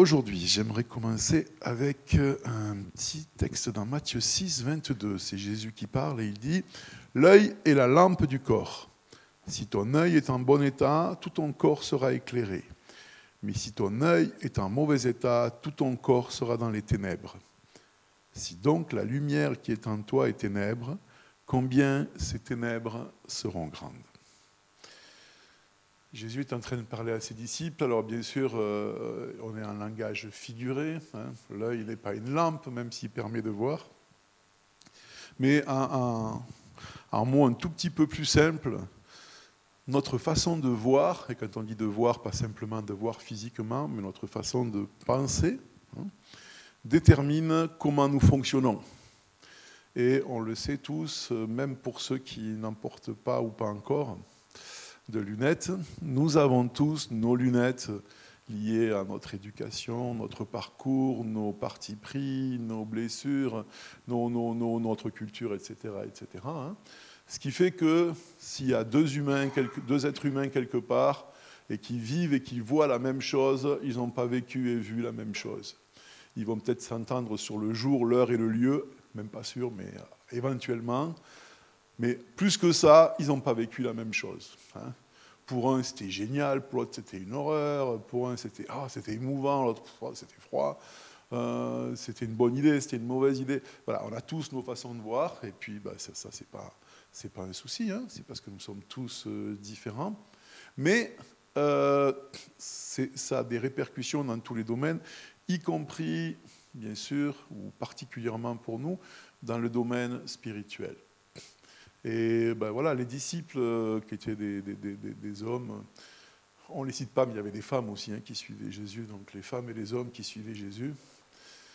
aujourd'hui, j'aimerais commencer avec euh, un petit texte dans Matthieu 6, 22. C'est Jésus qui parle et il dit L'œil est la lampe du corps. Si ton œil est en bon état, tout ton corps sera éclairé. Mais si ton œil est en mauvais état, tout ton corps sera dans les ténèbres. Si donc la lumière qui est en toi est ténèbres, combien ces ténèbres seront grandes? Jésus est en train de parler à ses disciples. Alors bien sûr, euh, on est en langage figuré. Hein. L'œil n'est pas une lampe, même s'il permet de voir. Mais en, en, mot un tout petit peu plus simple, notre façon de voir, et quand on dit de voir, pas simplement de voir physiquement, mais notre façon de penser, hein, détermine comment nous fonctionnons. Et on le sait tous, même pour ceux qui n'en portent pas ou pas encore de lunettes, nous avons tous nos lunettes liées à notre éducation, notre parcours, nos partis pris, nos blessures, notre culture, etc. etc. Ce qui fait que s'il y a deux, humains, deux êtres humains quelque part, et qui vivent et qui voient la même chose, ils n'ont pas vécu et vu la même chose. Ils vont peut-être s'entendre sur le jour, l'heure et le lieu, même pas sûr, mais euh, éventuellement. Mais plus que ça, ils n'ont pas vécu la même chose. Hein. Pour un, c'était génial, pour l'autre, c'était une horreur, pour un, c'était ah, c'était émouvant, l'autre, c'était froid. Euh, c'était une bonne idée, c'était une mauvaise idée. Voilà, on a tous nos façons de voir, et puis bah, ça, ça c'est pas un souci, hein, c'est parce que nous sommes tous euh, différents. Mais euh, ça a des répercussions dans tous les domaines, y compris, bien sûr, ou particulièrement pour nous, dans le domaine spirituel. Et ben voilà, les disciples euh, qui étaient des, hommes, on ne les cite pas, mais il y avait des femmes aussi hein, qui suivaient Jésus, donc les femmes et les hommes qui suivaient Jésus.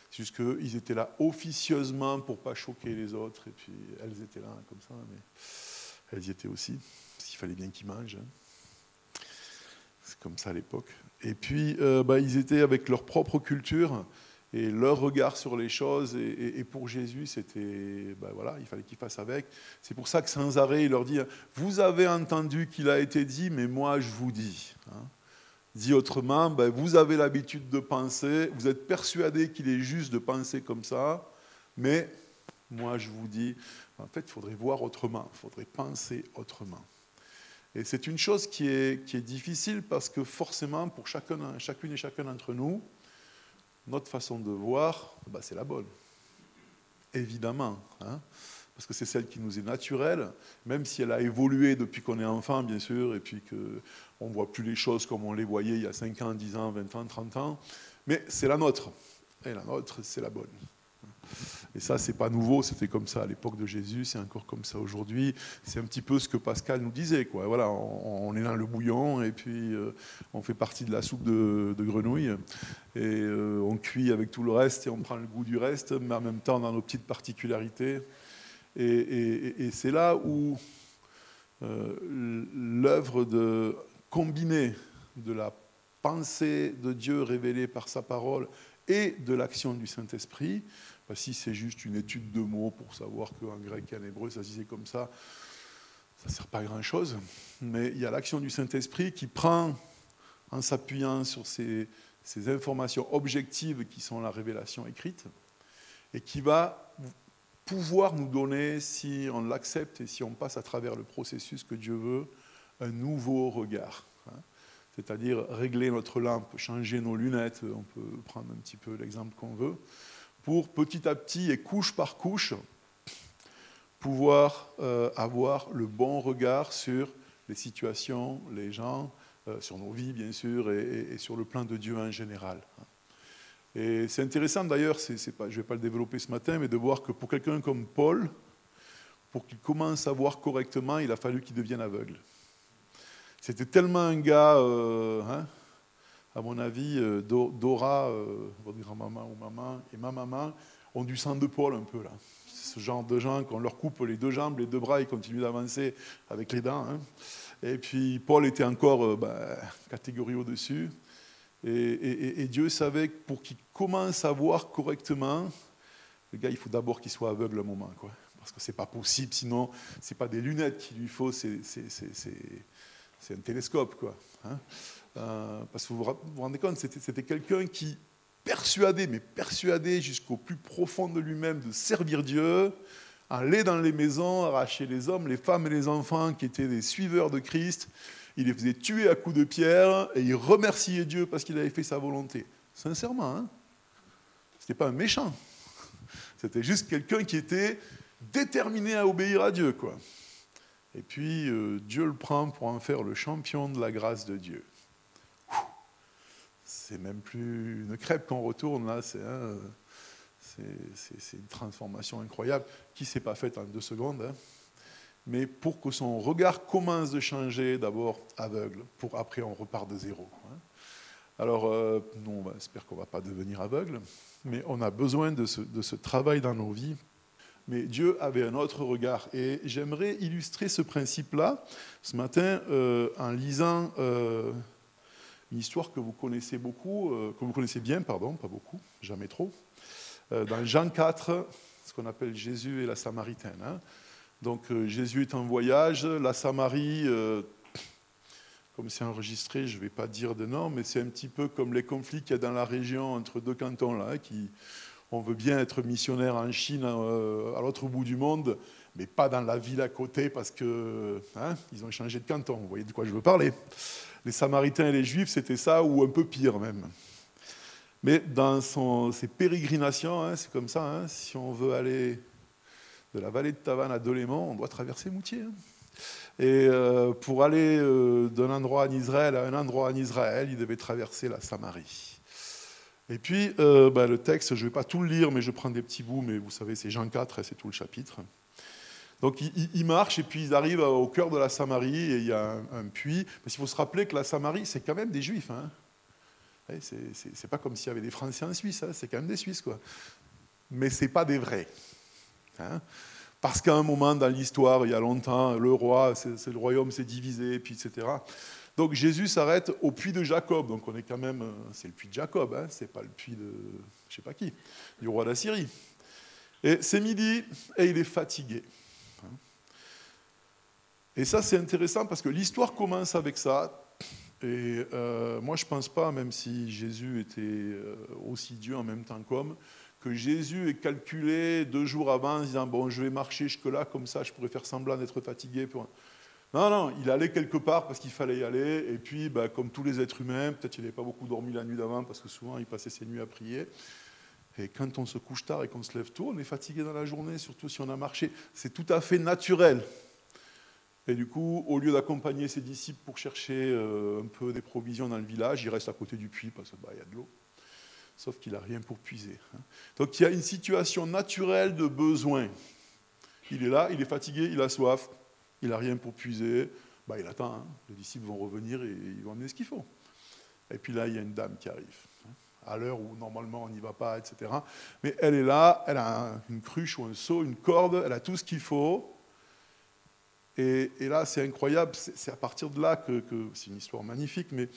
C'est juste qu'ils étaient là officieusement pour pas choquer les autres, et puis elles étaient là comme ça, mais elles y étaient aussi, parce qu'il fallait bien qu'ils mangent. Hein. C'est comme ça à l'époque. Et puis, euh, bah, ils étaient avec leur propre culture et leur regard sur les choses. Et, pour Jésus, c'était, bah, voilà, il fallait qu'il fasse avec. C'est pour ça que sans arrêt, il leur dit Vous avez entendu qu'il a été dit, mais moi, je vous dis. Hein. Dit autrement, ben, vous avez l'habitude de penser, vous êtes persuadé qu'il est juste de penser comme ça, mais moi je vous dis, en fait, il faudrait voir autrement, il faudrait penser autrement. Et c'est une chose qui est, difficile parce que forcément, pour chacun, chacune et chacun d'entre nous, notre façon de voir, ben, c'est la bonne. Évidemment. Hein parce que c'est celle qui nous est naturelle, même si elle a évolué depuis qu'on est enfant, bien sûr, et puis qu'on ne voit plus les choses comme on les voyait il y a 5 ans, 10 ans, 20 ans, 30 ans. Mais c'est la nôtre. Et la nôtre, c'est la bonne. Et ça, c'est pas nouveau, c'était comme ça à l'époque de Jésus, c'est encore comme ça aujourd'hui. C'est un petit peu ce que Pascal nous disait. Voilà, on, est dans le bouillon et puis euh, on fait partie de la soupe de, grenouille et euh, on cuit avec tout le reste et on prend le goût du reste, mais en même temps dans nos petites particularités. Et, c'est là où euh, l'œuvre de combiner de la pensée de Dieu révélée par sa parole et de l'action du Saint-Esprit, bah, si c'est juste une étude de mots pour savoir qu'en grec et en hébreu ça se disait comme ça, ça ne sert pas à grand-chose. Mais il y a l'action du Saint-Esprit qui prend, en s'appuyant sur ces informations objectives qui sont la révélation écrite, et qui va pouvoir nous donner, si on l'accepte et si on passe à travers le processus que Dieu veut, un nouveau regard. Hein. C'est-à-dire régler notre lampe, changer nos lunettes, on peut prendre un petit peu l'exemple qu'on veut, pour petit à petit et couche par couche pouvoir euh, avoir le bon regard sur les situations, les gens, euh, sur nos vies bien sûr, et, sur le plan de Dieu en général. Et c'est intéressant d'ailleurs, je ne vais pas le développer ce matin, mais de voir que pour quelqu'un comme Paul, pour qu'il commence à voir correctement, il a fallu qu'il devienne aveugle. C'était tellement un gars, euh, hein, à mon avis, euh, Dora, euh, votre grand-maman ou maman, et ma maman, ont du sang de Paul un peu là. Ce genre de gens qu'on leur coupe les deux jambes, les deux bras, ils continuent d'avancer avec les dents. Hein. Et puis Paul était encore bah, catégorie au-dessus. Et, Dieu savait que pour qu'il commence à voir correctement, le gars, il faut d'abord qu'il soit aveugle un moment. Quoi. Parce que ce n'est pas possible, sinon, ce n'est pas des lunettes qu'il lui faut, c'est un télescope. Quoi, hein. Euh, parce que vous vous rendez compte, c'était quelqu'un qui persuadé, mais persuadé jusqu'au plus profond de lui-même de servir Dieu, aller dans les maisons, arracher les hommes, les femmes et les enfants qui étaient des suiveurs de Christ. Il les faisait tuer à coups de pierre et il remerciait Dieu parce qu'il avait fait sa volonté. Sincèrement, hein ce n'était pas un méchant. C'était juste quelqu'un qui était déterminé à obéir à Dieu. Quoi. Et puis, euh, Dieu le prend pour en faire le champion de la grâce de Dieu. C'est même plus une crêpe qu'on retourne là, c'est une transformation incroyable qui s'est pas faite en deux secondes. Hein. Mais pour que son regard commence de changer, d'abord aveugle, pour après on repart de zéro. Hein. Alors, euh, nous, on espère qu'on ne va pas devenir aveugle, mais on a besoin de ce, de ce travail dans nos vies mais Dieu avait un autre regard. Et j'aimerais illustrer ce principe-là ce matin euh, en lisant euh, une histoire que vous connaissez beaucoup, euh, que vous connaissez bien, pardon, pas beaucoup, jamais trop, dans Jean 4, ce qu'on appelle Jésus et la Samaritaine. Hein. Donc Jésus est en voyage, la Samarie, comme c'est enregistré, je ne vais pas dire de nom, mais c'est un petit peu comme les conflits qu'il y a dans la région entre deux cantons là, hein, qui on veut bien être missionnaire en Chine, euh, à l'autre bout du monde, mais pas dans la ville à côté parce que hein, ont changé de canton. Vous voyez de quoi je veux parler Les Samaritains et les Juifs, c'était ça ou un peu pire même. Mais dans son, ses pérégrinations, hein, c'est comme ça. Hein, si on veut aller de la vallée de Tavannes à Delémont, on doit traverser Moutier. Et euh, pour aller euh, d'un endroit en Israël à un endroit en Israël, il devait traverser la Samarie. Et puis, euh, bah, le texte, je ne vais pas tout le lire, mais je prends des petits bouts, mais vous savez, c'est Jean 4, c'est tout le chapitre. Donc, ils marchent et puis ils arrivent au cœur de la Samarie et il y a un, puits. Qu'il faut se rappeler que la Samarie, c'est quand même des Juifs. Hein. C'est pas comme s'il y avait des Français en Suisse, hein. c'est quand même des Suisses. Quoi. Mais ce pas des vrais. Hein. Parce qu'à un moment dans l'histoire, il y a longtemps, le roi, le royaume s'est divisé, puis etc. Donc Jésus s'arrête au puits de Jacob. Donc on est quand même, c'est le puits de Jacob, hein, c'est pas le puits de, je sais pas qui, du roi d'Assyrie. Et c'est midi et il est fatigué. Et ça c'est intéressant parce que l'histoire commence avec ça. Et euh, moi je pense pas, même si Jésus était euh, aussi Dieu en même temps qu'homme, que Jésus ait calculé deux jours avant en disant bon je vais marcher jusque là comme ça je pourrais faire semblant d'être fatigué. Non, non, il allait quelque part parce qu'il fallait y aller. Et puis, bah, comme tous les êtres humains, peut-être qu'il n'avait pas beaucoup dormi la nuit d'avant parce que souvent il passait ses nuits à prier. Et quand on se couche tard et qu'on se lève tôt, on est fatigué dans la journée, surtout si on a marché. C'est tout à fait naturel. Et du coup, au lieu d'accompagner ses disciples pour chercher euh, un peu des provisions dans le village, il reste à côté du puits parce qu'il bah, y a de l'eau. Sauf qu'il n'a rien pour puiser. Hein. Donc il y a une situation naturelle de besoin. Il est là, il est fatigué, il a soif il n'a rien pour puiser, bah, il attend, hein. les disciples vont revenir et ils vont amener ce qu'il faut. Et puis là, il y a une dame qui arrive, hein, à l'heure où normalement on n'y va pas, etc. Mais elle est là, elle a une cruche ou un seau, une corde, elle a tout ce qu'il faut. Et, là, c'est incroyable, c'est à partir de là que, c'est une histoire magnifique, mais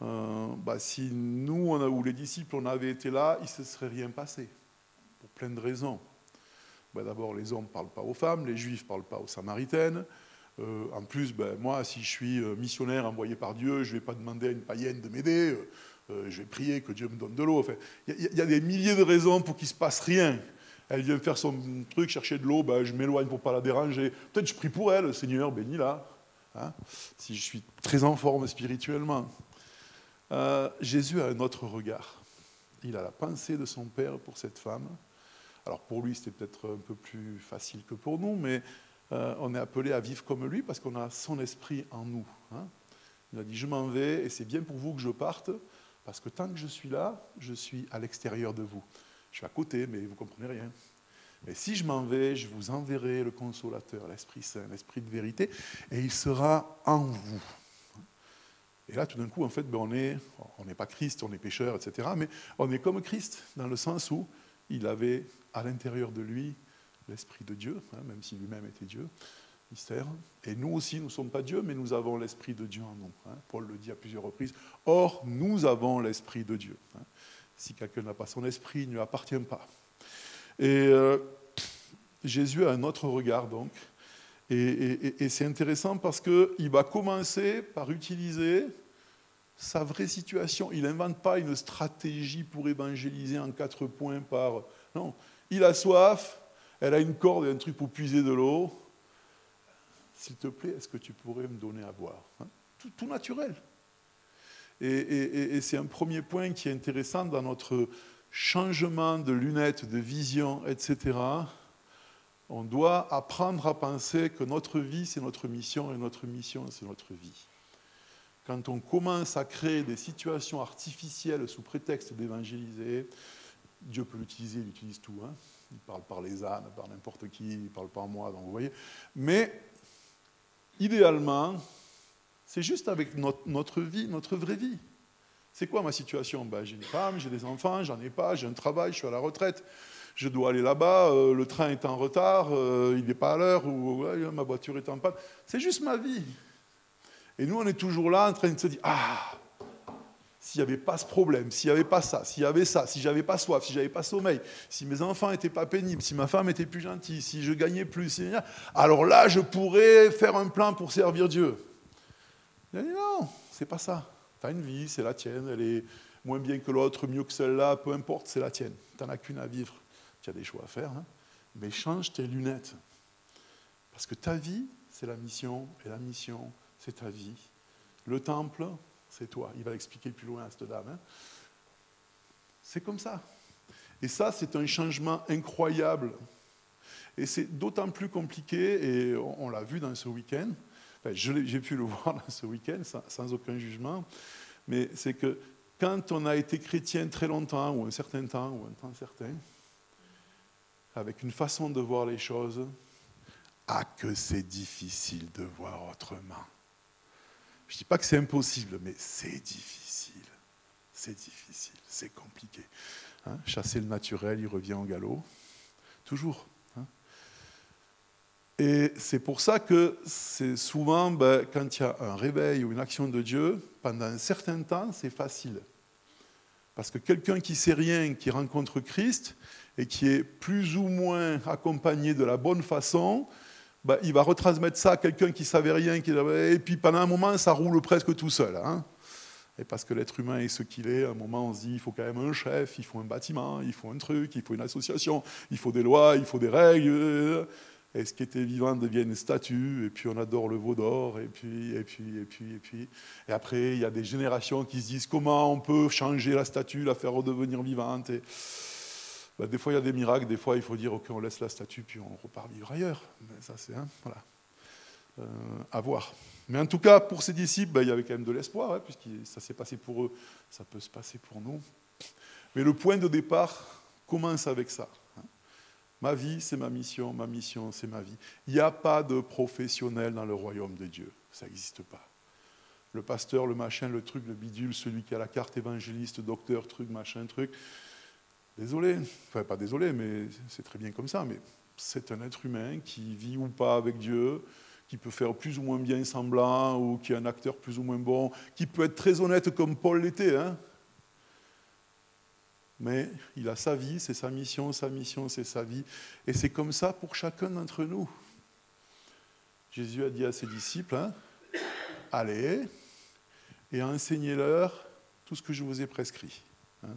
euh, bah, si nous, ou les disciples, on avait été là, il ne se serait rien passé, pour plein de raisons. Ben, d'abord, les hommes ne parlent pas aux femmes, les juifs ne parlent pas aux samaritaines. Euh, en plus, ben, moi, si je suis euh, missionnaire envoyé par Dieu, je ne vais pas demander à une païenne de m'aider, je vais prier que Dieu me donne de l'eau. Il y, a des milliers de raisons pour qu'il ne se passe rien. Elle vient faire son truc, chercher de l'eau, ben, je m'éloigne pour ne pas la déranger. Peut-être je prie pour elle, Seigneur, bénis-la, hein, si je suis très en forme spirituellement. Jésus a un autre regard. Il a la pensée de son Père pour cette femme. Alors pour lui, c'était peut-être un peu plus facile que pour nous, mais euh, on est appelé à vivre comme lui parce qu'on a son esprit en nous. Hein. Il a dit, je m'en vais et c'est bien pour vous que je parte, parce que tant que je suis là, je suis à l'extérieur de vous. Je suis à côté, mais vous ne comprenez rien. Mais si je m'en vais, je vous enverrai le consolateur, l'Esprit Saint, l'Esprit de vérité, et il sera en vous. Et là, tout d'un coup, en fait, ben, on n'est pas Christ, on est pécheur, etc. Mais on est comme Christ, dans le sens où il avait à l'intérieur de lui l'Esprit de Dieu, hein, même si lui-même était Dieu, mystère. Et nous aussi, nous ne sommes pas Dieu, mais nous avons l'Esprit de Dieu en nous. Hein. Paul le dit à plusieurs reprises. Or, nous avons l'Esprit de Dieu. Hein. Si quelqu'un n'a pas son esprit, il ne lui appartient pas. Et euh, Jésus a un autre regard, donc. Et, c'est intéressant parce qu'il va commencer par utiliser sa vraie situation. Il n'invente pas une stratégie pour évangéliser en quatre points par... Non, il a soif, elle a une corde et un truc pour puiser de l'eau. S'il te plaît, est-ce que tu pourrais me donner à boire hein? Tout, naturel. Et, c'est un premier point qui est intéressant dans notre changement de lunettes, de vision, etc. On doit apprendre à penser que notre vie, c'est notre mission, et notre mission, c'est notre vie. Quand on commence à créer des situations artificielles sous prétexte d'évangéliser, Dieu peut l'utiliser, il utilise tout. Hein. il parle par les ânes, par n'importe qui, il parle par moi, donc vous voyez. Mais idéalement, c'est juste avec notre, vie, notre vraie vie. C'est quoi ma situation? Ben, J'ai une femme, j'ai des enfants, j'en ai pas, j'ai un travail, je suis à la retraite, je dois aller là-bas, euh, le train est en retard, euh, il n'est pas à l'heure, ou ma voiture est en panne. C'est juste ma vie. Et nous, on est toujours là en train de se dire, ah, s'il n'y avait pas ce problème, s'il n'y avait pas ça, s'il y avait ça, si j'avais pas soif, si j'avais pas sommeil, si mes enfants n'étaient pas pénibles, si ma femme était plus gentille, si je gagnais plus, alors là, je pourrais faire un plan pour servir Dieu. Il a dit non, c'est pas ça. Tu as une vie, c'est la tienne, elle est moins bien que l'autre, mieux que celle-là, peu importe, c'est la tienne. Tu n'en as qu'une à vivre. Tu as des choix à faire, hein. mais change tes lunettes. Parce que ta vie, c'est la mission, et la mission, c'est ta vie. Le temple, c'est toi. Il va l'expliquer plus loin à cette dame. Hein. C'est comme ça. Et ça, c'est un changement incroyable. Et c'est d'autant plus compliqué, et on, l'a vu dans ce week-end, j'ai pu le voir ce week-end sans, aucun jugement, mais c'est que quand on a été chrétien très longtemps, ou un certain temps, ou un temps certain, avec une façon de voir les choses, ah que c'est difficile de voir autrement. Je ne dis pas que c'est impossible, mais c'est difficile. C'est difficile, c'est compliqué. Hein. Chasser le naturel, il revient en galop. Toujours. Et c'est pour ça que c'est souvent, ben, quand il y a un réveil ou une action de Dieu, pendant un certain temps, c'est facile. Parce que quelqu'un qui sait rien, qui rencontre Christ, et qui est plus ou moins accompagné de la bonne façon, bah, il va retransmettre ça à quelqu'un qui savait rien, qui... et puis pendant un moment, ça roule presque tout seul. Hein. Et parce que l'être humain est ce qu'il est, à un moment, on se dit, il faut quand même un chef, il faut un bâtiment, il faut un truc, il faut une association, il faut des lois, il faut des règles. Et ce qui était vivant devient une statue, et puis on adore le veau d'or, et puis, et puis, et puis, et puis. Et après, il y a des générations qui se disent comment on peut changer la statue, la faire redevenir vivante. Bah, des fois, il y a des miracles, des fois, il faut dire, OK, on laisse la statue, puis on repart vivre ailleurs. Mais ça, c'est, hein, voilà, euh, à voir. Mais en tout cas, pour ces disciples, bah, il y avait quand même de l'espoir, hein, puisque ça s'est passé pour eux, ça peut se passer pour nous. Mais le point de départ commence avec ça. Ma vie, c'est ma mission, ma mission, c'est ma vie. Il n'y a pas de professionnel dans le royaume de Dieu. Ça n'existe pas. Le pasteur, le machin, le truc, le bidule, celui qui a la carte évangéliste, docteur, truc, machin, truc. Désolé, enfin pas désolé, mais c'est très bien comme ça, mais c'est un être humain qui vit ou pas avec Dieu, qui peut faire plus ou moins bien semblant, ou qui est un acteur plus ou moins bon, qui peut être très honnête comme Paul l'était. Hein mais il a sa vie, c'est sa mission, sa mission, c'est sa vie. Et c'est comme ça pour chacun d'entre nous. Jésus a dit à ses disciples, hein, allez et enseignez-leur tout ce que je vous ai prescrit. Hein,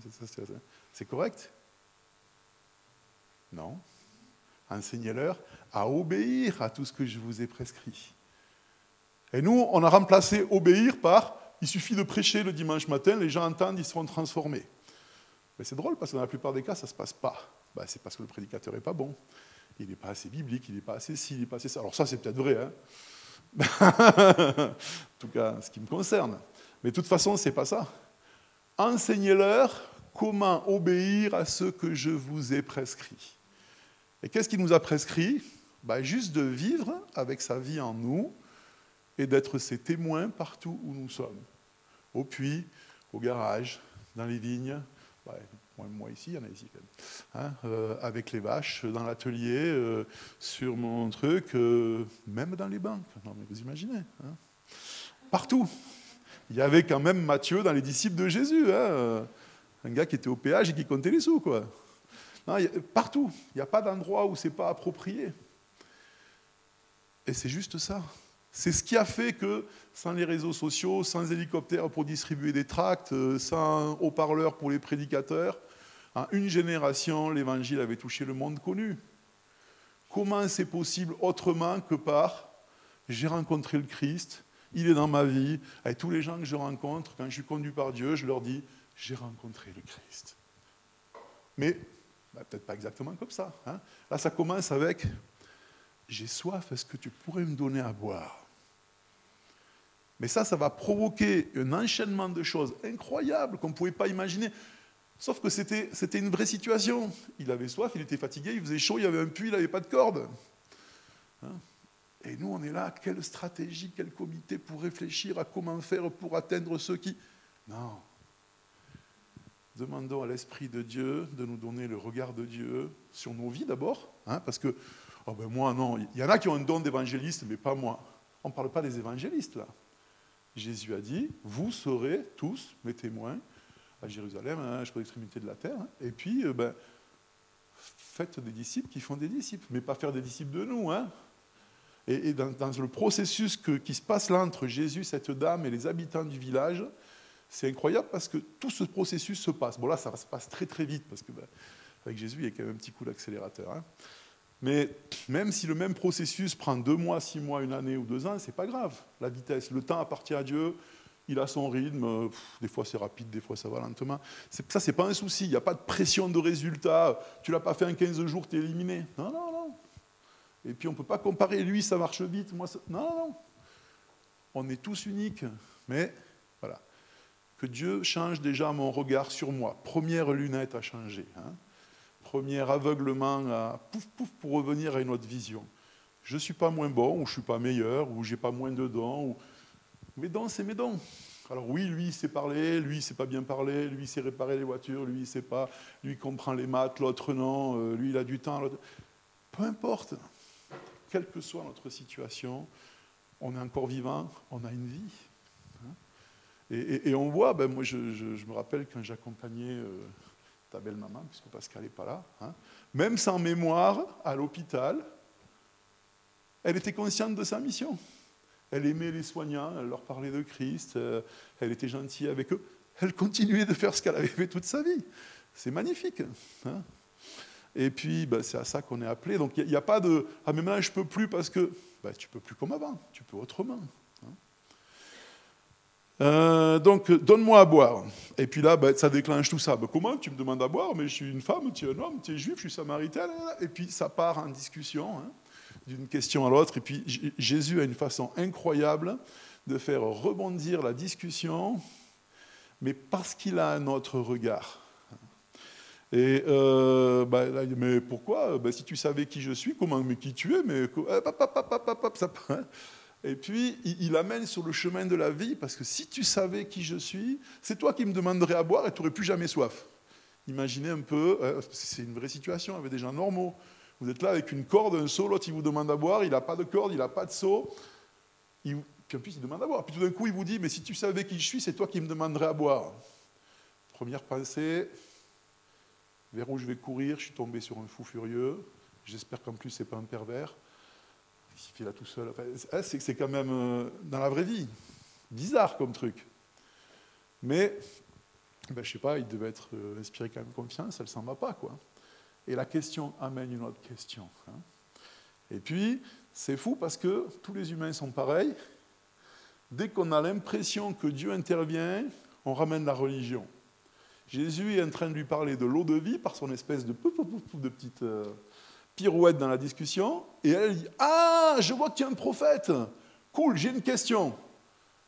c'est correct? Non. Enseignez-leur à obéir à tout ce que je vous ai prescrit. Et nous, on a remplacé obéir par il suffit de prêcher le dimanche matin, les gens entendent, ils seront transformés. Mais c'est drôle parce que dans la plupart des cas, ça ne se passe pas. Ben, c'est parce que le prédicateur n'est pas bon. Il n'est pas assez biblique, il n'est pas assez ci, il n'est pas assez ça. Alors ça, c'est peut-être vrai. Hein en tout cas, ce qui me concerne. Mais de toute façon, ce n'est pas ça. Enseignez-leur comment obéir à ce que je vous ai prescrit. Et qu'est-ce qu'il nous a prescrit? Bah, Juste de vivre avec sa vie en nous et d'être ses témoins partout où nous sommes. Au puits, au garage, dans les vignes, bah, moi, ici, il y en a ici quand même, hein, euh, avec les vaches, dans l'atelier, euh, sur mon truc, euh, même dans les banques. Non mais vous imaginez. Hein. Partout. Il y avait quand même Matthieu dans les disciples de Jésus. Hein, un gars qui était au péage et qui comptait les sous, quoi. partout, il n'y a pas d'endroit où c'est pas approprié. Et c'est juste ça. C'est ce qui a fait que, sans les réseaux sociaux, sans hélicoptères pour distribuer des tracts, euh, sans haut-parleurs pour les prédicateurs, en une génération, l'évangile avait touché le monde connu. Comment c'est possible autrement que par j'ai rencontré le Christ, il est dans ma vie, avec tous les gens que je rencontre, quand je suis conduit par Dieu, je leur dis j'ai rencontré le Christ. Mais bah, peut-être pas exactement comme ça. Hein. Là, ça commence avec j'ai soif, est-ce que tu pourrais me donner à boire? Mais ça, ça va provoquer un enchaînement de choses incroyables qu'on ne pouvait pas imaginer. Sauf que c'était, une vraie situation. Il avait soif, il était fatigué, il faisait chaud, il y avait un puits, il n'avait pas de corde. Hein? Et nous, on est là, quelle stratégie, quel comité pour réfléchir à comment faire pour atteindre ceux qui... Non. Demandons à l'Esprit de Dieu de nous donner le regard de Dieu sur nos vies d'abord, hein, parce que Oh ben moi, non. Il y en a qui ont un don d'évangéliste, mais pas moi. On ne parle pas des évangélistes, là. Jésus a dit, vous serez tous mes témoins à Jérusalem, hein, l'extrémité de la terre. Hein. Et puis, euh, ben, faites des disciples qui font des disciples, mais pas faire des disciples de nous. Hein. Et, dans, le processus qui se passe là entre Jésus, cette dame et les habitants du village, c'est incroyable parce que tout ce processus se passe. Bon là, ça se passe très très vite parce que ben, avec Jésus, il y a quand même un petit coup d'accélérateur. Mais même si le même processus prend deux mois, six mois, une année ou deux ans, c'est pas grave. La vitesse, le temps appartient à Dieu. Il a son rythme. des fois c'est rapide, des fois ça va lentement. Ça c'est pas un souci. Il n'y a pas de pression de résultat. Tu l'as pas fait en 15 jours, tu es éliminé. Non, non, non. Et puis on ne peut pas comparer. Lui, ça marche vite. Moi, non, non, non. On est tous uniques. Mais voilà. Que Dieu change déjà mon regard sur moi. Première lunette à changer. Hein premier aveuglement à pouf pouf pour revenir à une autre vision. Je ne suis pas moins bon, ou je ne suis pas meilleur, ou j'ai pas moins de dons. Ou... Mes dons, c'est mes dons. Alors oui, lui, il sait parler, lui, il sait pas bien parler, lui, il sait réparer les voitures, lui, il sait pas, lui, comprend les maths, l'autre non, euh, lui, il a du temps. Peu importe, quelle que soit notre situation, on est encore vivant, on a une vie. Hein. Et, on voit, ben, moi je, me rappelle quand j'accompagnais euh, ta belle maman, puisque Pascal n'est pas là, hein. même sans mémoire, à l'hôpital, elle était consciente de sa mission. Elle aimait les soignants, elle leur parlait de Christ, euh, elle était gentille avec eux. Elle continuait de faire ce qu'elle avait fait toute sa vie. C'est magnifique. Hein. Et puis, ben, c'est à ça qu'on est appelé. Donc, il n'y a, pas de Ah, mais maintenant, je ne peux plus parce que. Ben, tu ne peux plus comme avant, tu peux autrement. Euh, donc, donne-moi à boire. Et puis là, ben, ça déclenche tout ça. Ben, comment tu me demandes à boire? Mais je suis une femme, tu es un homme, tu es juif, je suis samaritain. Et puis ça part en discussion, hein, d'une question à l'autre. Et puis Jésus a une façon incroyable de faire rebondir la discussion, mais parce qu'il a un autre regard. Et euh, ben, mais pourquoi? Si tu savais qui je suis, comment, mais qui tu es, mais ça, et puis, il amène sur le chemin de la vie, parce que si tu savais qui je suis, c'est toi qui me demanderais à boire et tu n'aurais plus jamais soif. Imaginez un peu, euh, c'est une vraie situation avec des gens normaux. Vous êtes là avec une corde, un seau, l'autre il vous demande à boire, il n'a pas de corde, il n'a pas de seau. puis en plus, il demande à boire. Puis tout d'un coup, il vous dit, mais si tu savais qui je suis, c'est toi qui me demanderais à boire. Première pensée, vers où je vais courir, je suis tombé sur un fou furieux. J'espère qu'en plus, ce n'est pas un pervers il fait là tout seul. Hein, c'est quand même euh, dans la vraie vie. Bizarre comme truc. Mais, ben, je sais pas, il devait être euh, inspiré quand même confiance, elle s'en va pas, quoi. Et la question amène une autre question. Hein. Et puis, c'est fou parce que tous les humains sont pareils. Dès qu'on a l'impression que Dieu intervient, on ramène la religion. Jésus est en train de lui parler de l'eau de vie par son espèce de, de petite euh, pirouette dans la discussion, et elle dit Ah, je vois que tu es un prophète. Cool, j'ai une question.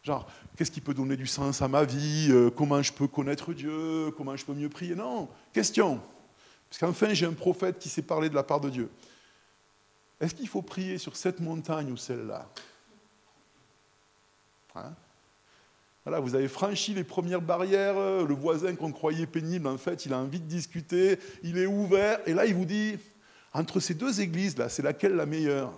Genre, qu'est-ce qui peut donner du sens à ma vie? Euh, Comment je peux connaître Dieu? Comment je peux mieux prier? Non, question. Parce qu'enfin, j'ai un prophète qui sait parler de la part de Dieu. Est-ce qu'il faut prier sur cette montagne ou celle-là? Hein? Voilà, vous avez franchi les premières barrières, euh, le voisin qu'on croyait pénible, en fait, il a envie de discuter, il est ouvert, et là, il vous dit, entre ces deux églises-là, c'est laquelle la meilleure?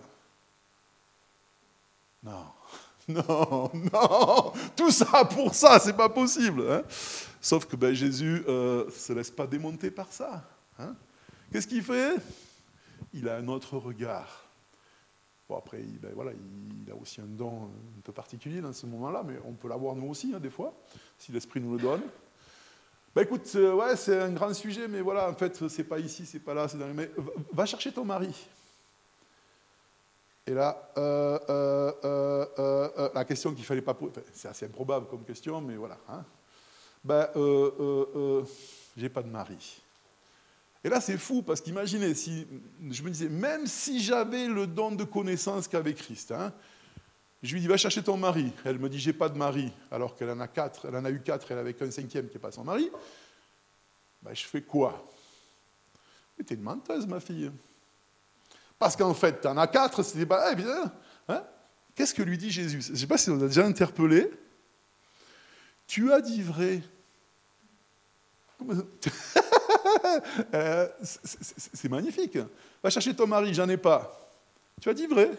Non, non, non, tout ça pour ça, c'est pas possible. Hein. Sauf que ben, Jésus ne euh, se laisse pas démonter par ça. Hein. Qu'est-ce qu'il fait? Il a un autre regard. Bon, après, il, ben, voilà, il, a aussi un don un peu particulier dans ce moment-là, mais on peut l'avoir nous aussi, hein, des fois, si l'Esprit nous le donne. Ben écoute, euh, ouais, c'est un grand sujet, mais voilà, en fait, c'est pas ici, c'est pas là, c'est dans les... Mais va chercher ton mari. Et là, euh, euh, la question qu'il fallait pas poser, c'est assez improbable comme question, mais voilà. Hein. Ben, j'ai pas de mari. Et là, c'est fou, parce qu'imaginez, si, je me disais, même si j'avais le don de connaissance qu'avait Christ, hein, je lui dis, va chercher ton mari. Elle me dit, j'ai pas de mari, alors qu'elle en a quatre, elle en a eu quatre, elle avait qu'un cinquième qui n'est pas son mari. Ben, je fais quoi? Mais t'es une menteuse, ma fille. Parce qu'en fait, tu en as quatre, c'était pas. Eh bien, hein? Qu'est-ce que lui dit Jésus? Je ne sais pas si on a déjà interpellé. Tu as dit vrai. Euh, c'est magnifique. Va chercher ton mari, j'en ai pas. Tu as dit vrai.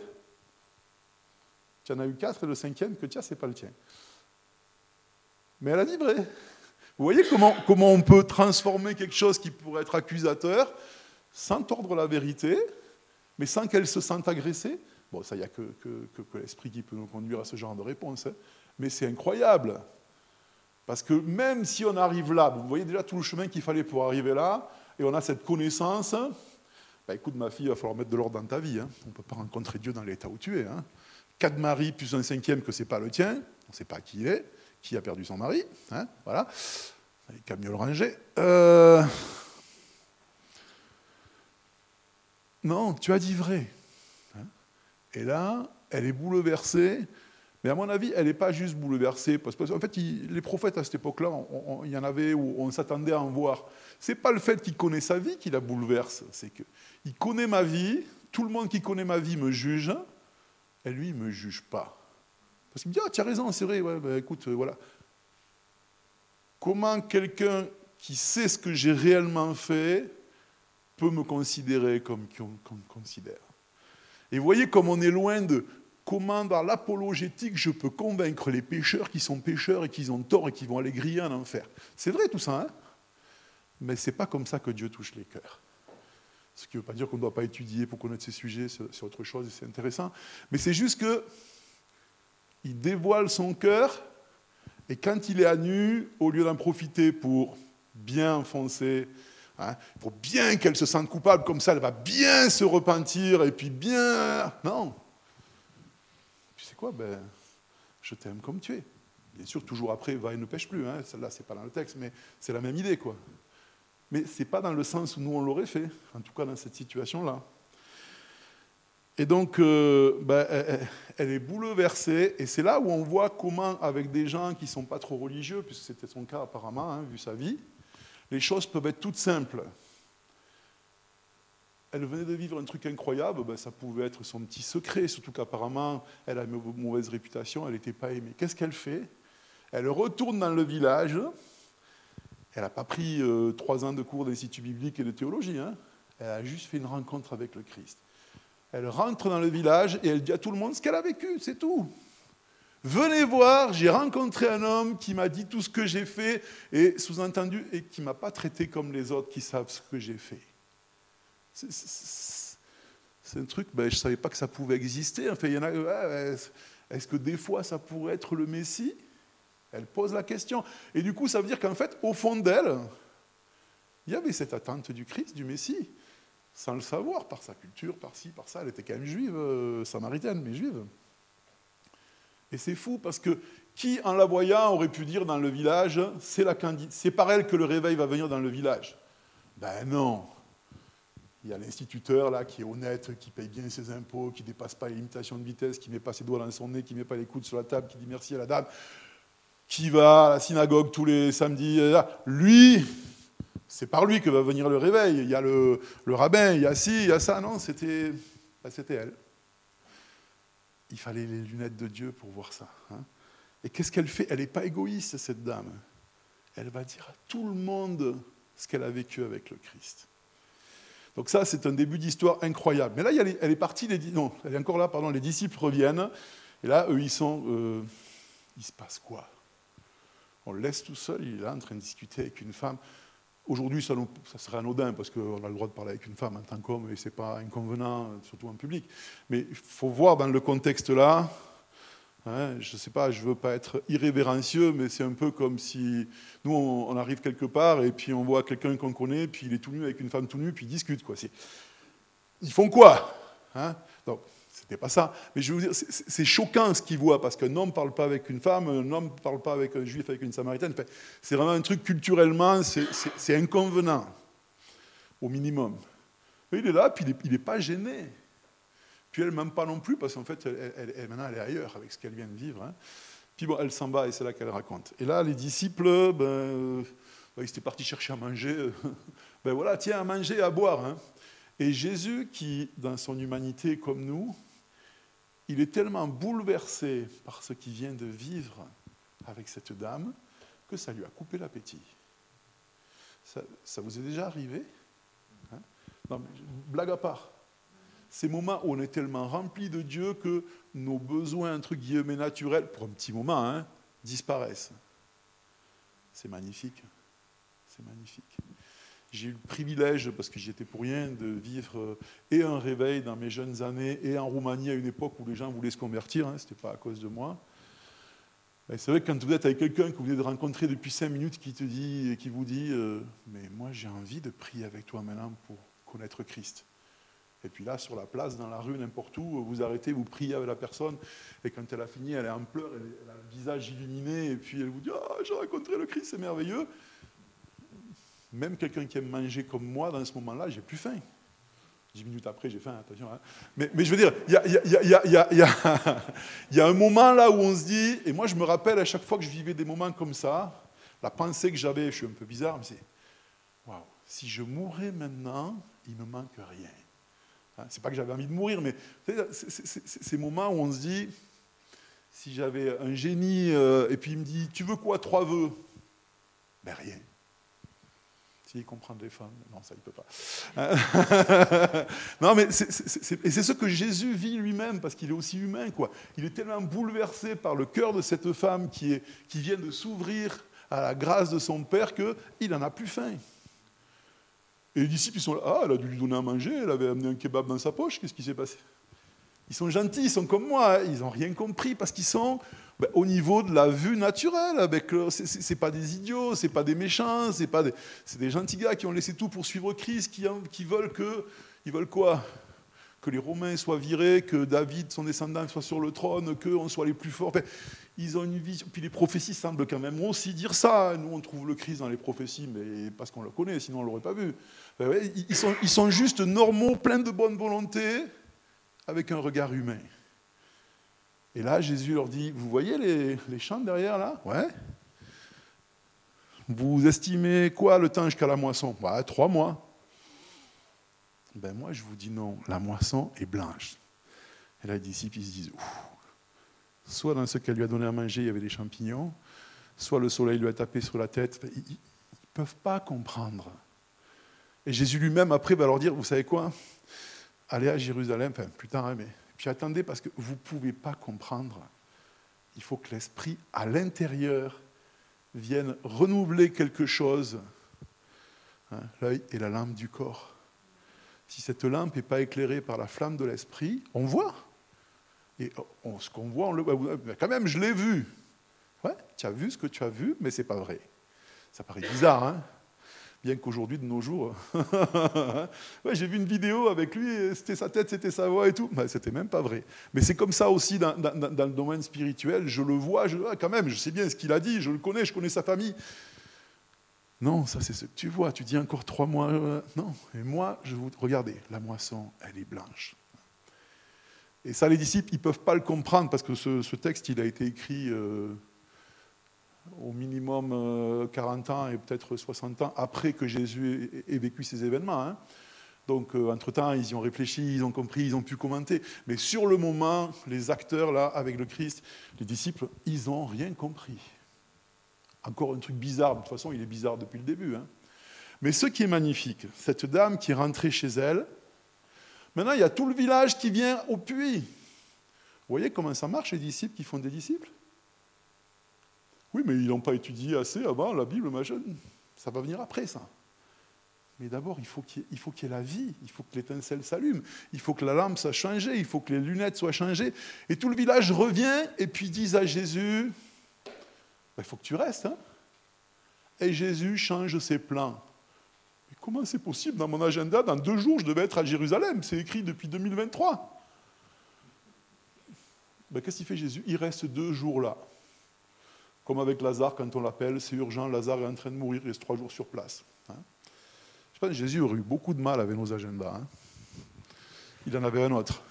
Tu en as eu quatre et le cinquième que as, c'est pas le tien. Mais elle a dit vrai. Vous voyez comment, comment on peut transformer quelque chose qui pourrait être accusateur sans tordre la vérité, mais sans qu'elle se sente agressée? Bon, ça, il n'y a que, l'esprit qui peut nous conduire à ce genre de réponse. Hein. Mais c'est incroyable. Parce que même si on arrive là, vous voyez déjà tout le chemin qu'il fallait pour arriver là, et on a cette connaissance, bah écoute ma fille, il va falloir mettre de l'ordre dans ta vie. Hein. On ne peut pas rencontrer Dieu dans l'état où tu es. Hein. Quatre maris plus un cinquième que ce n'est pas le tien, on ne sait pas qui il est, qui a perdu son mari. Hein, voilà. Il qu'à mieux le ranger. Euh, non, tu as dit vrai. Hein. Et là, elle est bouleversée mais à mon avis, elle n'est pas juste bouleversée. Parce qu'en fait, les prophètes à cette époque-là, il y en avait où on s'attendait à en voir. Ce n'est pas le fait qu'il connaît sa vie qui la bouleverse, c'est qu'il connaît ma vie, tout le monde qui connaît ma vie me juge, et lui, il ne me juge pas. Parce qu'il me dit, ah, tu as raison, c'est vrai, bah, écoute, voilà. Comment quelqu'un qui sait ce que j'ai réellement fait peut me considérer comme qu'on considère? Et vous voyez comme on est loin de comment dans l'apologétique je peux convaincre les pécheurs qui sont pécheurs et qui ont tort et qui vont aller griller en enfer. C'est vrai tout ça, hein? Mais ce n'est pas comme ça que Dieu touche les cœurs. Ce qui ne veut pas dire qu'on ne doit pas étudier pour connaître ces sujets, c'est autre chose et c'est intéressant. Mais c'est juste que il dévoile son cœur et quand il est à nu, au lieu d'en profiter pour bien enfoncer, hein, pour bien qu'elle se sente coupable, comme ça elle va bien se repentir et puis bien... Non, quoi? Ben, Je t'aime comme tu es. Bien sûr, toujours après, va et ne pêche plus. Hein. Celle-là, c'est pas dans le texte, mais c'est la même idée. quoi. Mais ce n'est pas dans le sens où nous, on l'aurait fait, en tout cas dans cette situation-là. Et donc, euh, ben, elle, est bouleversée, et c'est là où on voit comment, avec des gens qui ne sont pas trop religieux, puisque c'était son cas apparemment, hein, vu sa vie, les choses peuvent être toutes simples elle venait de vivre un truc incroyable, ben, ça pouvait être son petit secret, surtout qu'apparemment, elle a une mauvaise réputation, elle n'était pas aimée. Qu'est-ce qu'elle fait? Elle retourne dans le village. Elle n'a pas pris euh, trois ans de cours d'institut biblique et de théologie. Hein. Elle a juste fait une rencontre avec le Christ. Elle rentre dans le village et elle dit à tout le monde ce qu'elle a vécu, c'est tout. Venez voir, j'ai rencontré un homme qui m'a dit tout ce que j'ai fait et sous-entendu et qui ne m'a pas traité comme les autres qui savent ce que j'ai fait. C'est un truc, ben, je ne savais pas que ça pouvait exister. Est-ce que des fois ça pourrait être le Messie? Elle pose la question. Et du coup, ça veut dire qu'en fait, au fond d'elle, il y avait cette attente du Christ, du Messie, sans le savoir, par sa culture, par ci, par ça. Elle était quand même juive, euh, samaritaine, mais juive. Et c'est fou parce que qui, en la voyant, aurait pu dire dans le village, c'est c'est par elle que le réveil va venir dans le village Ben non, il y a l'instituteur là qui est honnête, qui paye bien ses impôts, qui ne dépasse pas les limitations de vitesse, qui ne met pas ses doigts dans son nez, qui ne met pas les coudes sur la table, qui dit merci à la dame, qui va à la synagogue tous les samedis. Lui, c'est par lui que va venir le réveil. Il y a le, rabbin, il y a ci, il y a ça. Non, c'était, bah, elle. Il fallait les lunettes de Dieu pour voir ça. Hein. Et qu'est-ce qu'elle fait? Elle n'est pas égoïste, cette dame. Elle va dire à tout le monde ce qu'elle a vécu avec le Christ. Donc ça, c'est un début d'histoire incroyable. Mais là, elle est partie, les, non, elle est encore là, pardon, les disciples reviennent, et là, eux, ils sont... Euh, il se passe quoi? On le laisse tout seul, il est là en train de discuter avec une femme. Aujourd'hui, ça, serait anodin parce qu'on a le droit de parler avec une femme en tant qu'homme et ce n'est pas inconvenant, surtout en public. Mais il faut voir dans le contexte là, hein, je ne sais pas, je ne veux pas être irrévérencieux, mais c'est un peu comme si nous, on, arrive quelque part et puis on voit quelqu'un qu'on connaît, puis il est tout nu avec une femme tout nu, puis ils discutent. Quoi. Ils font quoi hein? C'était pas ça. Mais je veux dire, c'est choquant ce qu'ils voient, parce qu'un homme ne parle pas avec une femme, un homme ne parle pas avec un juif, avec une samaritaine. c'est vraiment un truc culturellement, c'est inconvenant, au minimum. il est là, puis il n'est pas gêné. Puis elle ne m'aime pas non plus, parce qu'en fait, maintenant, elle est ailleurs avec ce qu'elle vient de vivre. Hein. Puis bon, elle s'en va, et c'est là qu'elle raconte. Et là, les disciples, ben, euh, ils étaient partis chercher à manger. ben voilà, tiens, à manger, à boire. Hein. Et Jésus, qui, dans son humanité comme nous, il est tellement bouleversé par ce qu'il vient de vivre avec cette dame que ça lui a coupé l'appétit. Ça, vous est déjà arrivé hein? Non, Blague à part. Ces moments où on est tellement rempli de Dieu que nos besoins, entre guillemets, naturels, pour un petit moment, hein, disparaissent. C'est magnifique. C'est magnifique. J'ai eu le privilège, parce que j'y étais pour rien, de vivre euh, et un réveil dans mes jeunes années et en Roumanie à une époque où les gens voulaient se convertir, hein, ce n'était pas à cause de moi. C'est vrai que quand vous êtes avec quelqu'un que vous venez de rencontrer depuis cinq minutes qui te dit, qui vous dit euh, Mais moi j'ai envie de prier avec toi maintenant pour connaître Christ. Et puis là, sur la place, dans la rue, n'importe où, vous arrêtez, vous priez avec la personne, et quand elle a fini, elle est en pleurs, elle a le visage illuminé, et puis elle vous dit Ah, j'ai rencontré le Christ, c'est merveilleux même quelqu'un qui aime manger comme moi, dans ce moment-là, j'ai plus faim. Dix minutes après, j'ai faim, attention. Hein. Mais, je veux dire, il y a, un moment là où on se dit, et moi je me rappelle à chaque fois que je vivais des moments comme ça, la pensée que j'avais, je suis un peu bizarre, mais c'est, waouh, si je mourais maintenant, il ne me manque rien. Hein, c'est pas que j'avais envie de mourir, mais c'est ces moments où on se dit, si j'avais un génie, euh, et puis il me dit, tu veux quoi, trois vœux? Ben rien comprendre les femmes. Non, ça, il ne peut pas. non, mais c'est ce que Jésus vit lui-même, parce qu'il est aussi humain. Quoi. Il est tellement bouleversé par le cœur de cette femme qui, est, qui vient de s'ouvrir à la grâce de son Père qu'il n'en a plus faim. Et les disciples, ils sont là, ah, elle a dû lui donner à manger, elle avait amené un kebab dans sa poche, qu'est-ce qui s'est passé? Ils sont gentils, ils sont comme moi, hein. ils n'ont rien compris, parce qu'ils sont ben, au niveau de la vue naturelle. Avec c'est, pas des idiots, c'est pas des méchants, c'est pas des, des gentils gars qui ont laissé tout pour suivre Christ, qui, qui veulent que, ils veulent quoi? Que les Romains soient virés, que David, son descendant, soit sur le trône, qu'on soit les plus forts. ils ont une vision. Puis les prophéties semblent quand même aussi dire ça. Nous, on trouve le Christ dans les prophéties, mais parce qu'on le connaît, sinon on l'aurait pas vu. Ben ils sont juste normaux, pleins de bonne volonté, avec un regard humain. Et là, Jésus leur dit, vous voyez les, champs derrière là? Ouais. Vous estimez quoi le temps jusqu'à la moisson? Bah, Trois mois. Ben moi, je vous dis non, la moisson est blanche. Et là, les disciples, ils se disent, soit dans ce qu'elle lui a donné à manger, il y avait des champignons, soit le soleil lui a tapé sur la tête. Ils ne peuvent pas comprendre. Et Jésus lui-même, après, va leur dire, vous savez quoi? Allez à Jérusalem, enfin, plus tard, hein, mais puis attendez, parce que vous ne pouvez pas comprendre. Il faut que l'esprit, à l'intérieur, vienne renouveler quelque chose. Hein, l'œil est la lampe du corps. Si cette lampe n'est pas éclairée par la flamme de l'esprit, on voit. Et ce qu'on voit, on le voit. Quand même, je l'ai vu. Ouais, tu as vu ce que tu as vu, mais ce n'est pas vrai. Ça paraît bizarre, hein bien qu'aujourd'hui, de nos jours, ouais, j'ai vu une vidéo avec lui, c'était sa tête, c'était sa voix et tout. Ben, c'était même pas vrai. Mais c'est comme ça aussi dans, le domaine spirituel. Je le vois, je, quand même, je sais bien ce qu'il a dit, je le connais, je connais sa famille. Non, ça c'est ce que tu vois. Tu dis encore trois mois. Euh, non. Et moi, je vous regardez, la moisson, elle est blanche. Et ça, les disciples, ils ne peuvent pas le comprendre parce que ce, texte, il a été écrit. Euh, au minimum 40 euh, ans et peut-être 60 ans après que Jésus ait vécu ces événements. Hein. Donc, euh, entre-temps, ils y ont réfléchi, ils ont compris, ils ont pu commenter. Mais sur le moment, les acteurs, là, avec le Christ, les disciples, ils n'ont rien compris. Encore un truc bizarre, de toute façon, il est bizarre depuis le début. Hein. Mais ce qui est magnifique, cette dame qui est rentrée chez elle, maintenant, il y a tout le village qui vient au puits. Vous voyez comment ça marche, les disciples qui font des disciples? Oui, mais ils n'ont pas étudié assez avant la Bible, ma jeune. Ça va venir après, ça. Mais d'abord, il faut qu'il y, ait la vie, il faut que l'étincelle s'allume, il faut que la lampe soit changée, il faut que les lunettes soient changées. Et tout le village revient et puis disent à Jésus, ben, il faut que tu restes. Hein et Jésus change ses plans. Mais comment c'est possible dans mon agenda Dans deux jours, je devais être à Jérusalem? C'est écrit depuis 2023. Ben, Qu'est-ce qu'il fait Jésus? Il reste deux jours là. Comme avec Lazare, quand on l'appelle, c'est urgent, Lazare est en train de mourir, il reste trois jours sur place. Hein je pense que Jésus aurait eu beaucoup de mal avec nos agendas. Hein. il en avait un autre.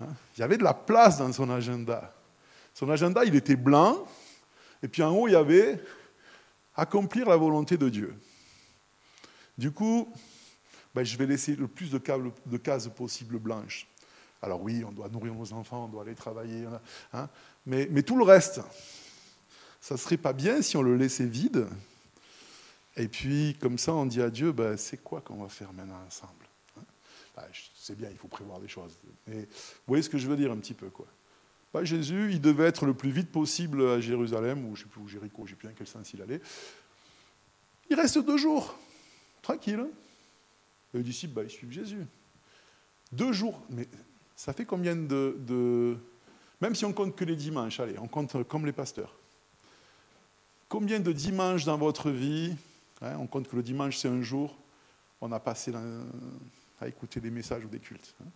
Hein. il y avait de la place dans son agenda. Son agenda, il était blanc, et puis en haut, il y avait accomplir la volonté de Dieu. Du coup, ben, je vais laisser le plus de, cases possibles blanches. Alors oui, on doit nourrir nos enfants, on doit aller travailler, hein, mais, tout le reste, ça ne serait pas bien si on le laissait vide et puis, comme ça, on dit à Dieu, ben, c'est quoi qu'on va faire maintenant ensemble hein? Ben, C'est bien, il faut prévoir des choses. Mais vous voyez ce que je veux dire un petit peu, quoi. Ben, Jésus, il devait être le plus vite possible à Jérusalem, ou je sais plus Jéricho, je ne sais plus dans quel sens il allait. Il reste deux jours, tranquille. Hein? Et les disciples, ben, ils suivent Jésus. Deux jours, mais ça fait combien de, de... Même si on compte que les dimanches, allez, on compte comme les pasteurs. Combien de dimanches dans votre vie Hein, on compte que le dimanche, c'est un jour, on a passé à écouter des messages ou des cultes. Hein.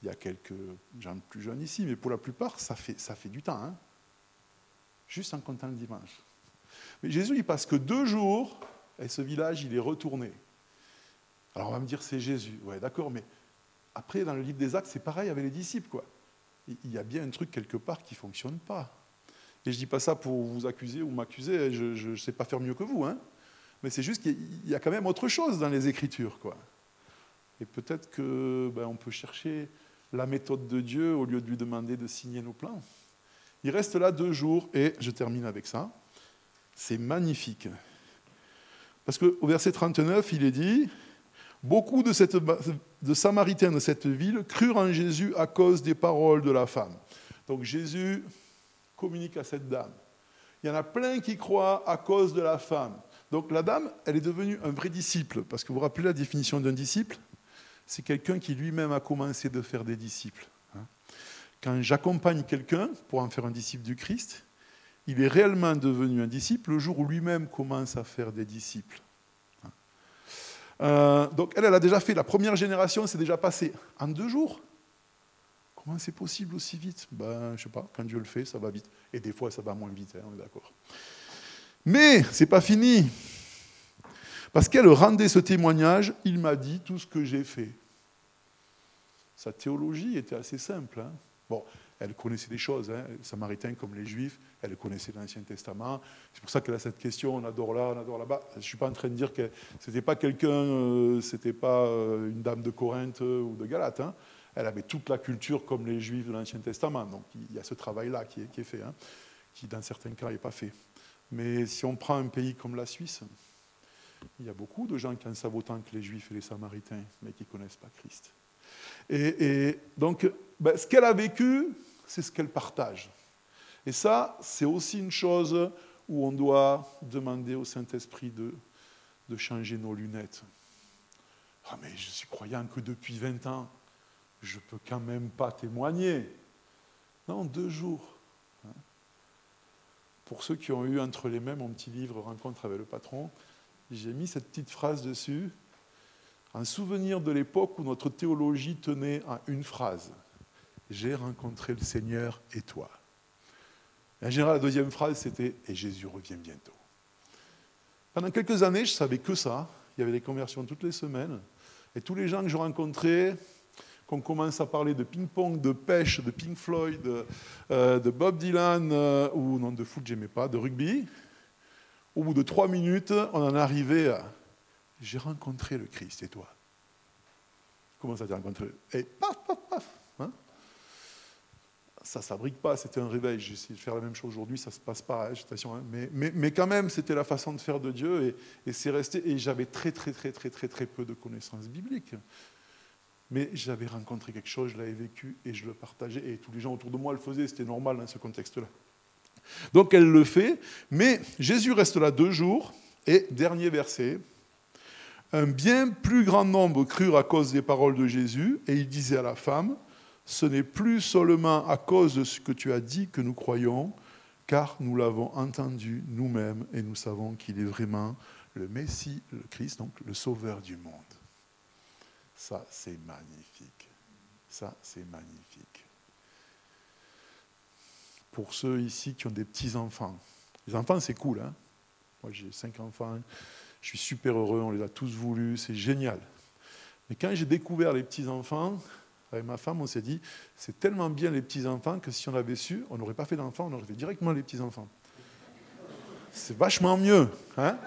Il y a quelques gens plus jeunes ici, mais pour la plupart, ça fait, ça fait du temps. Hein. Juste en comptant le dimanche. Mais Jésus, il passe que deux jours, et ce village, il est retourné. Alors on va me dire, c'est Jésus. Ouais, d'accord, mais après, dans le livre des Actes, c'est pareil avec les disciples, quoi. Il y a bien un truc quelque part qui ne fonctionne pas. Et je ne dis pas ça pour vous accuser ou m'accuser, je ne sais pas faire mieux que vous. Hein mais c'est juste qu'il y a quand même autre chose dans les Écritures. Quoi. Et peut-être qu'on ben, peut chercher la méthode de Dieu au lieu de lui demander de signer nos plans. Il reste là deux jours, et je termine avec ça. C'est magnifique. Parce qu'au verset 39, il est dit Beaucoup de, cette, de Samaritains de cette ville crurent en Jésus à cause des paroles de la femme. Donc Jésus communique à cette dame. Il y en a plein qui croient à cause de la femme. Donc la dame, elle est devenue un vrai disciple, parce que vous vous rappelez la définition d'un disciple? C'est quelqu'un qui lui-même a commencé de faire des disciples. Hein. Quand j'accompagne quelqu'un pour en faire un disciple du Christ, il est réellement devenu un disciple le jour où lui-même commence à faire des disciples. Hein. Euh, donc elle, elle a déjà fait, la première génération c'est déjà passé en deux jours. Comment c'est possible aussi vite? Ben, je sais pas, quand Dieu le fait, ça va vite. Et des fois, ça va moins vite, hein, on est d'accord. Mais ce n'est pas fini. Parce qu'elle rendait ce témoignage, il m'a dit tout ce que j'ai fait. Sa théologie était assez simple. Hein. Bon, elle connaissait des choses, hein. les Samaritains comme les Juifs, elle connaissait l'Ancien Testament. C'est pour ça qu'elle a cette question, on adore là, on adore là-bas. Je ne suis pas en train de dire que ce n'était pas quelqu'un, euh, c'était pas euh, une dame de Corinthe euh, ou de Galate. Elle avait toute la culture comme les Juifs de l'Ancien Testament. Donc il y a ce travail-là qui est, fait, qui dans certains cas n'est pas fait. Mais si on prend un pays comme la Suisse, il y a beaucoup de gens qui en savent autant que les Juifs et les Samaritains, mais qui ne connaissent pas Christ. Et, donc, ben, ce qu'elle a vécu, c'est ce qu'elle partage. Et ça, c'est aussi une chose où on doit demander au Saint-Esprit de, de changer nos lunettes. Ah, mais je suis croyant que depuis 20 ans, je ne peux quand même pas témoigner. Non, deux jours. Pour ceux qui ont eu entre les mains mon petit livre Rencontre avec le patron, j'ai mis cette petite phrase dessus, un souvenir de l'époque où notre théologie tenait à une phrase. J'ai rencontré le Seigneur et toi. en général, la deuxième phrase, c'était Et Jésus revient bientôt. Pendant quelques années, je savais que ça. Il y avait des conversions toutes les semaines. Et tous les gens que je rencontrais, qu'on commence à parler de ping-pong, de pêche, de Pink Floyd, de, euh, Bob Dylan, euh, ou non, de foot, j'aimais pas, de rugby, au bout de trois minutes, on en arrivé à J'ai rencontré le Christ, et toi? Comment ça t'as rencontré? Et paf, paf, paf hein? Ça ne s'abrique pas, c'était un réveil. J'ai essayé de faire la même chose aujourd'hui, ça ne se passe pas, hein, mais, mais, mais, quand même, c'était la façon de faire de Dieu, et, et c'est resté. Et j'avais très, très, très, très, très, très peu de connaissances bibliques mais j'avais rencontré quelque chose, je l'avais vécu et je le partageais, et tous les gens autour de moi le faisaient, c'était normal dans ce contexte-là. Donc elle le fait, mais Jésus reste là deux jours, et dernier verset, Un bien plus grand nombre crurent à cause des paroles de Jésus, et il disait à la femme, ce n'est plus seulement à cause de ce que tu as dit que nous croyons, car nous l'avons entendu nous-mêmes et nous savons qu'il est vraiment le Messie, le Christ, donc le Sauveur du monde. Ça, c'est magnifique. Ça, c'est magnifique. Pour ceux ici qui ont des petits-enfants, les enfants, c'est cool. Hein Moi, j'ai cinq enfants. Je suis super heureux. On les a tous voulus. C'est génial. Mais quand j'ai découvert les petits-enfants, avec ma femme, on s'est dit, c'est tellement bien les petits-enfants que si on avait su, on n'aurait pas fait d'enfants, on aurait fait directement les petits-enfants. C'est vachement mieux. Hein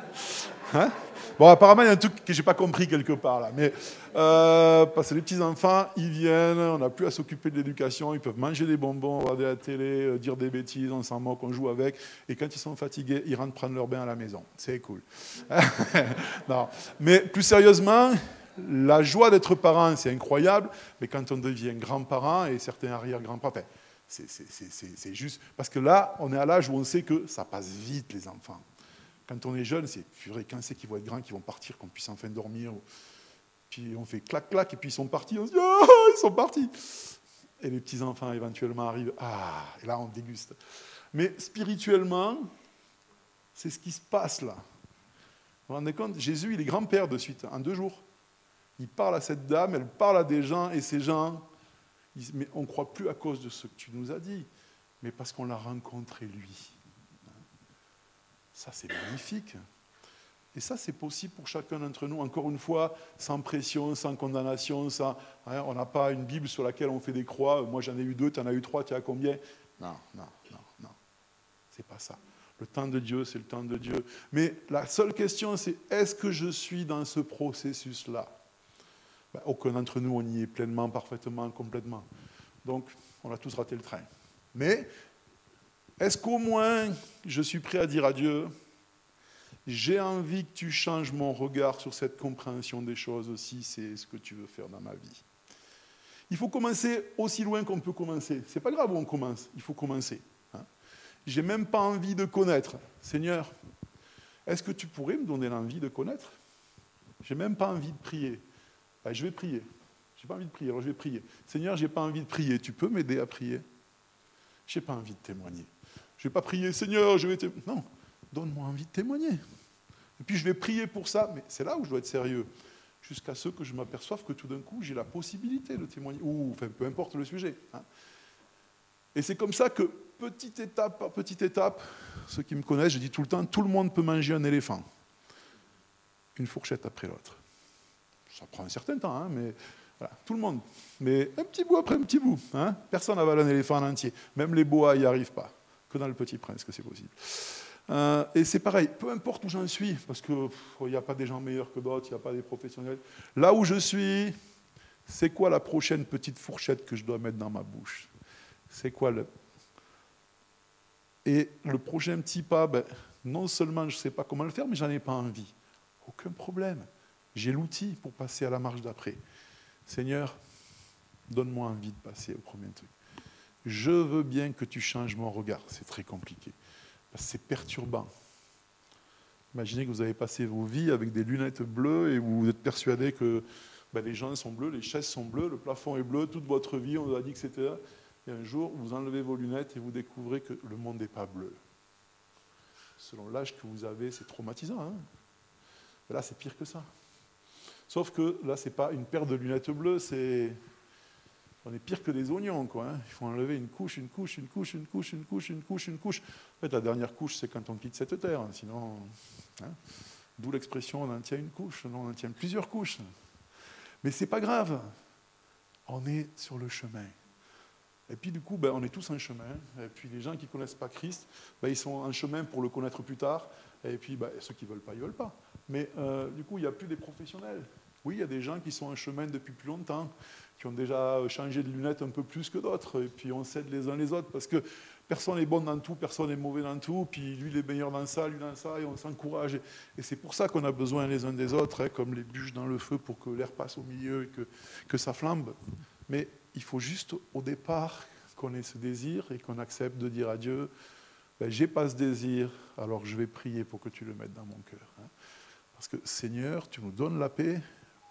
Hein bon, apparemment, il y a un truc que j'ai pas compris quelque part là. Mais euh, parce que les petits enfants, ils viennent, on n'a plus à s'occuper de l'éducation, ils peuvent manger des bonbons, regarder la télé, euh, dire des bêtises, on s'en moque, on joue avec. Et quand ils sont fatigués, ils rentrent prendre leur bain à la maison. C'est cool. non. Mais plus sérieusement, la joie d'être parent, c'est incroyable. Mais quand on devient grand-parent et certains arrière-grands-parents, c'est juste parce que là, on est à l'âge où on sait que ça passe vite les enfants. Quand on est jeune, c'est purée, quand c'est qu'ils vont être grands, qu'ils vont partir, qu'on puisse enfin dormir. Puis on fait clac, clac, et puis ils sont partis. On se dit, ah, ils sont partis. Et les petits-enfants éventuellement arrivent, ah, et là on déguste. Mais spirituellement, c'est ce qui se passe là. Vous vous rendez compte Jésus, il est grand-père de suite, en deux jours. Il parle à cette dame, elle parle à des gens, et ces gens, mais on ne croit plus à cause de ce que tu nous as dit, mais parce qu'on l'a rencontré lui. Ça, c'est magnifique. Et ça, c'est possible pour chacun d'entre nous, encore une fois, sans pression, sans condamnation, sans, hein, on n'a pas une Bible sur laquelle on fait des croix. Moi, j'en ai eu deux, tu en as eu trois, tu as combien? Non, non, non, non. C'est pas ça. Le temps de Dieu, c'est le temps de Dieu. Mais la seule question, c'est est-ce que je suis dans ce processus-là? Ben, Aucun d'entre nous, on y est pleinement, parfaitement, complètement. Donc, on a tous raté le train. Mais est-ce qu'au moins je suis prêt à dire à Dieu, j'ai envie que tu changes mon regard sur cette compréhension des choses aussi, c'est ce que tu veux faire dans ma vie. Il faut commencer aussi loin qu'on peut commencer. C'est pas grave où on commence, il faut commencer. Hein. J'ai même pas envie de connaître. Seigneur, est-ce que tu pourrais me donner l'envie de connaître? J'ai même pas envie de prier. Ben, je vais prier. J'ai pas envie de prier, alors je vais prier. Seigneur, j'ai pas envie de prier. Tu peux m'aider à prier? J'ai pas envie de témoigner. Je ne vais pas prier, Seigneur, je vais témoigner. Non, donne-moi envie de témoigner. Et puis je vais prier pour ça, mais c'est là où je dois être sérieux. Jusqu'à ce que je m'aperçoive que tout d'un coup, j'ai la possibilité de témoigner. Ou, peu importe le sujet. Hein. Et c'est comme ça que, petite étape par petite étape, ceux qui me connaissent, je dis tout le temps, tout le monde peut manger un éléphant. Une fourchette après l'autre. Ça prend un certain temps, hein, mais voilà, tout le monde. Mais un petit bout après un petit bout. Hein. Personne n'avale un éléphant en entier. Même les bois n'y arrivent pas dans le Petit Prince que c'est possible. Euh, et c'est pareil, peu importe où j'en suis, parce qu'il n'y a pas des gens meilleurs que d'autres, il n'y a pas des professionnels. Là où je suis, c'est quoi la prochaine petite fourchette que je dois mettre dans ma bouche? C'est quoi le... Et le prochain petit pas, ben, non seulement je ne sais pas comment le faire, mais j'en ai pas envie. Aucun problème. J'ai l'outil pour passer à la marche d'après. Seigneur, donne-moi envie de passer au premier truc je veux bien que tu changes mon regard. C'est très compliqué. C'est perturbant. Imaginez que vous avez passé vos vies avec des lunettes bleues et vous êtes persuadé que ben, les gens sont bleus, les chaises sont bleues, le plafond est bleu, toute votre vie, on vous a dit que c'était. Et un jour, vous enlevez vos lunettes et vous découvrez que le monde n'est pas bleu. Selon l'âge que vous avez, c'est traumatisant. Hein là, c'est pire que ça. Sauf que là, ce n'est pas une paire de lunettes bleues, c'est on est pire que des oignons, quoi. Hein. Il faut enlever une couche, une couche, une couche, une couche, une couche, une couche, une couche. En fait, la dernière couche, c'est quand on quitte cette terre. Hein. Sinon, hein. d'où l'expression on en tient une couche, non, on en tient plusieurs couches. Mais c'est pas grave. On est sur le chemin. Et puis du coup, ben, on est tous en chemin. Et puis les gens qui ne connaissent pas Christ, ben, ils sont en chemin pour le connaître plus tard. Et puis ben, ceux qui ne veulent pas, ils ne veulent pas. Mais euh, du coup, il n'y a plus des professionnels. Oui, il y a des gens qui sont en chemin depuis plus longtemps qui ont déjà changé de lunettes un peu plus que d'autres. Et puis on s'aide les uns les autres parce que personne n'est bon dans tout, personne n'est mauvais dans tout. Puis lui, il est meilleur dans ça, lui dans ça, et on s'encourage. Et c'est pour ça qu'on a besoin les uns des autres, hein, comme les bûches dans le feu pour que l'air passe au milieu et que, que ça flambe. Mais il faut juste au départ qu'on ait ce désir et qu'on accepte de dire à Dieu ben, j'ai pas ce désir, alors je vais prier pour que tu le mettes dans mon cœur. Hein. Parce que Seigneur, tu nous donnes la paix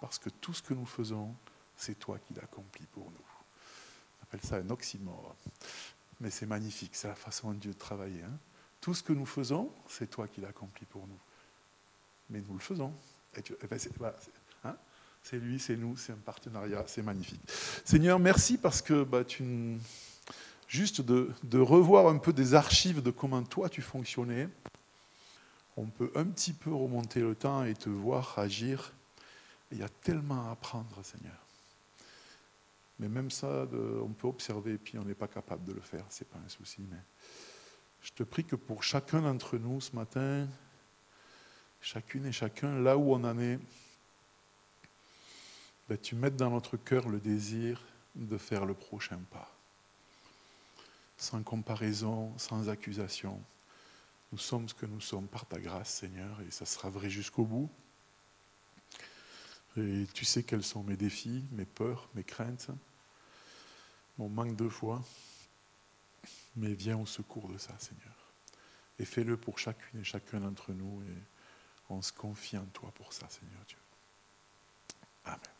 parce que tout ce que nous faisons, c'est toi qui l'accomplis pour nous. On appelle ça un oxymore. Mais c'est magnifique, c'est la façon de Dieu de travailler. Hein. Tout ce que nous faisons, c'est toi qui l'accomplis pour nous. Mais nous le faisons. Eh ben, hein, c'est lui, c'est nous, c'est un partenariat, c'est magnifique. Seigneur, merci parce que bah, juste de, revoir un peu des archives de comment toi tu fonctionnais, on peut un petit peu remonter le temps et te voir agir. Il y a tellement à apprendre, Seigneur. Mais même ça, on peut observer et puis on n'est pas capable de le faire, ce n'est pas un souci. Mais je te prie que pour chacun d'entre nous ce matin, chacune et chacun, là où on en est, ben, tu mettes dans notre cœur le désir de faire le prochain pas. Sans comparaison, sans accusation. Nous sommes ce que nous sommes par ta grâce, Seigneur, et ça sera vrai jusqu'au bout. Et tu sais quels sont mes défis, mes peurs, mes craintes, mon manque de foi. Mais viens au secours de ça, Seigneur. Et fais-le pour chacune et chacun d'entre nous. Et on se confie en toi pour ça, Seigneur Dieu. Amen.